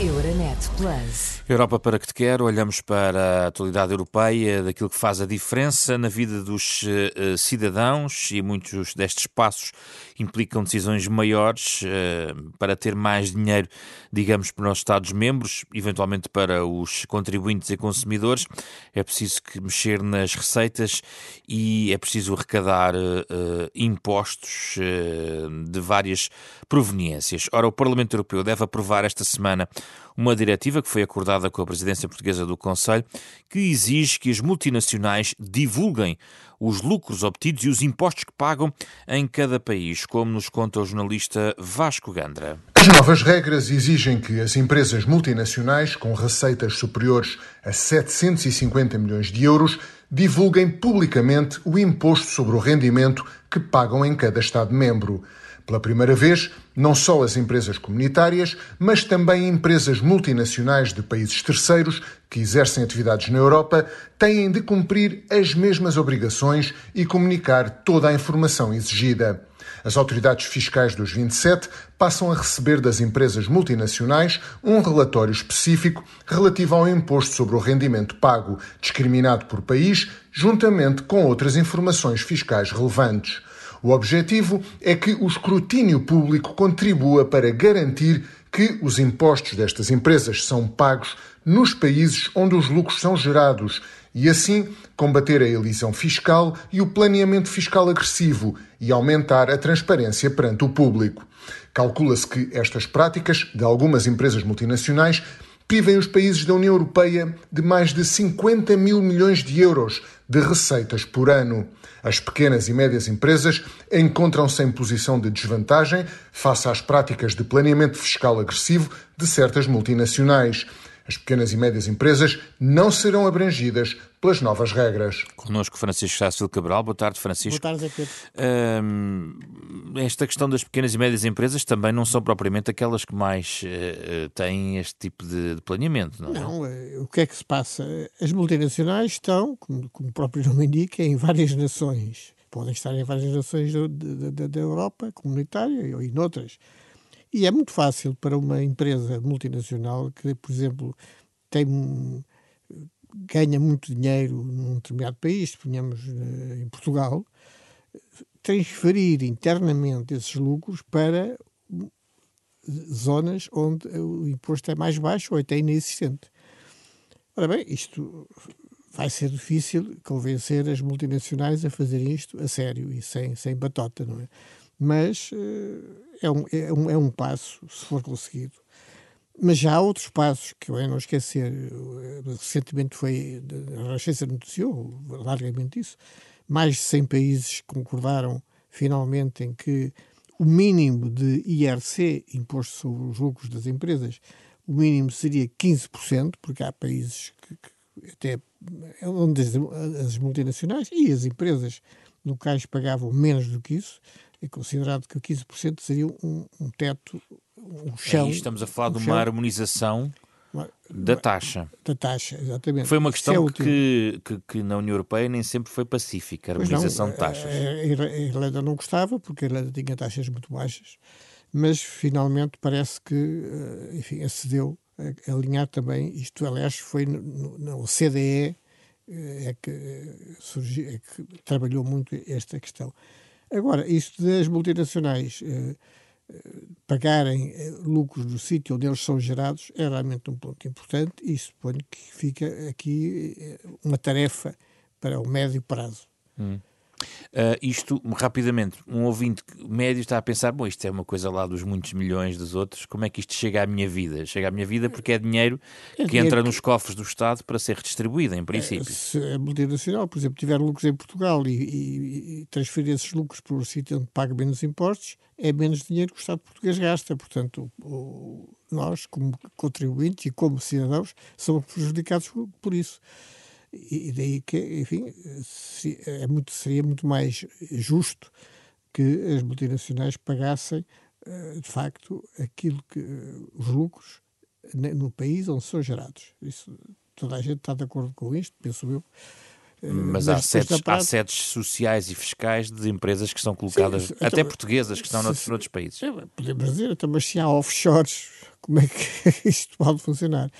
Euronet Plus. Europa para que te quero, olhamos para a atualidade europeia, daquilo que faz a diferença na vida dos uh, cidadãos e muitos destes passos implicam decisões maiores uh, para ter mais dinheiro, digamos, para os Estados-membros, eventualmente para os contribuintes e consumidores. É preciso que mexer nas receitas e é preciso arrecadar uh, impostos de várias proveniências. Ora, o Parlamento Europeu deve aprovar esta semana uma diretiva que foi acordada com a presidência portuguesa do Conselho, que exige que as multinacionais divulguem os lucros obtidos e os impostos que pagam em cada país, como nos conta o jornalista Vasco Gandra. As novas regras exigem que as empresas multinacionais com receitas superiores a 750 milhões de euros divulguem publicamente o imposto sobre o rendimento que pagam em cada Estado-membro. Pela primeira vez, não só as empresas comunitárias, mas também empresas multinacionais de países terceiros que exercem atividades na Europa têm de cumprir as mesmas obrigações e comunicar toda a informação exigida. As autoridades fiscais dos 27 passam a receber das empresas multinacionais um relatório específico relativo ao imposto sobre o rendimento pago, discriminado por país, juntamente com outras informações fiscais relevantes. O objetivo é que o escrutínio público contribua para garantir que os impostos destas empresas são pagos nos países onde os lucros são gerados e, assim, combater a elisão fiscal e o planeamento fiscal agressivo e aumentar a transparência perante o público. Calcula-se que estas práticas de algumas empresas multinacionais privem os países da União Europeia de mais de 50 mil milhões de euros de receitas por ano. As pequenas e médias empresas encontram-se em posição de desvantagem face às práticas de planeamento fiscal agressivo de certas multinacionais. As pequenas e médias empresas não serão abrangidas pelas novas regras. Connosco Francisco Sácil Cabral. Boa tarde, Francisco. Boa tarde, Pedro. esta questão das pequenas e médias empresas também não são propriamente aquelas que mais uh, têm este tipo de, de planeamento, não é? Não, uh, o que é que se passa? As multinacionais estão, como, como o próprio nome indica, em várias nações. Podem estar em várias nações da Europa comunitária ou em outras. E é muito fácil para uma empresa multinacional que, por exemplo, tem ganha muito dinheiro num determinado país, ponhamos eh, em Portugal, transferir internamente esses lucros para zonas onde o imposto é mais baixo ou até inexistente. Ora bem, isto vai ser difícil convencer as multinacionais a fazerem isto a sério e sem, sem batota, não é? Mas eh, é um, é, um, é um passo, se for conseguido, mas já há outros passos que eu é não esquecer. Recentemente foi, a Renascença noticiou largamente isso. Mais de 100 países concordaram finalmente em que o mínimo de IRC, Imposto sobre os Lucros das Empresas, o mínimo seria 15%, porque há países que, que até onde as, as multinacionais e as empresas locais pagavam menos do que isso, é considerado que 15% seria um, um teto um chão. Aí estamos a falar um de uma chão. harmonização da taxa. Da taxa, exatamente. Foi uma questão é que, que, que, na União Europeia nem sempre foi pacífica, a harmonização não, de taxas. A, Irlanda não gostava, porque a Irlanda tinha taxas muito baixas, mas finalmente parece que, eh, enfim, acedeu a alinhar também, isto aliás foi no, OCDE eh, é que, surgiu, é que trabalhou muito esta questão. Agora, isto das multinacionais eh, pagarem eh, lucros do sítio onde eles são gerados é realmente um ponto importante e suponho que fica aqui eh, uma tarefa para o médio prazo. Hum. Uh, isto, rapidamente, um ouvinte médio está a pensar: bom, isto é uma coisa lá dos muitos milhões dos outros, como é que isto chega à minha vida? Chega à minha vida porque é dinheiro é que dinheiro entra que... nos cofres do Estado para ser redistribuído, em princípio. É, se a multinacional, por exemplo, tiver lucros em Portugal e, e, e transferir esses lucros para o sítio onde paga menos impostos, é menos dinheiro que o Estado português gasta. Portanto, o, nós, como contribuintes e como cidadãos, somos prejudicados por, por isso. E daí que, enfim, é muito, seria muito mais justo que as multinacionais pagassem, eh, de facto, aquilo que os lucros no país onde são gerados. Isso, toda a gente está de acordo com isto, penso eu. Eh, mas, Mas há, sedes, há sedes sociais e fiscais de empresas que são colocadas, Sim, então, até portuguesas, que estão se, noutros, noutros países. É, podemos dizer, então, mas se há offshores como é que isto pode funcionar.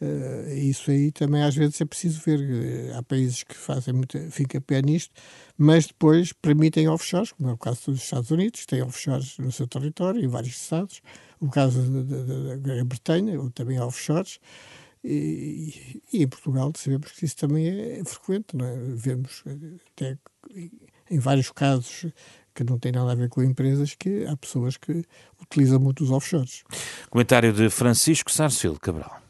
Uh, isso aí também às vezes é preciso ver. Uh, há países que fazem muito, fica pé nisto, mas depois permitem offshores, como é o caso dos Estados Unidos, têm offshores no seu território, em vários estados. O caso da Grã-Bretanha, também há offshores. E, e, em Portugal sabemos que isso também é, frequente, não é? Vemos até em vários casos que não tem nada a ver com empresas, que há pessoas que utilizam muito os offshores. Comentário de Francisco Sarcil Cabral.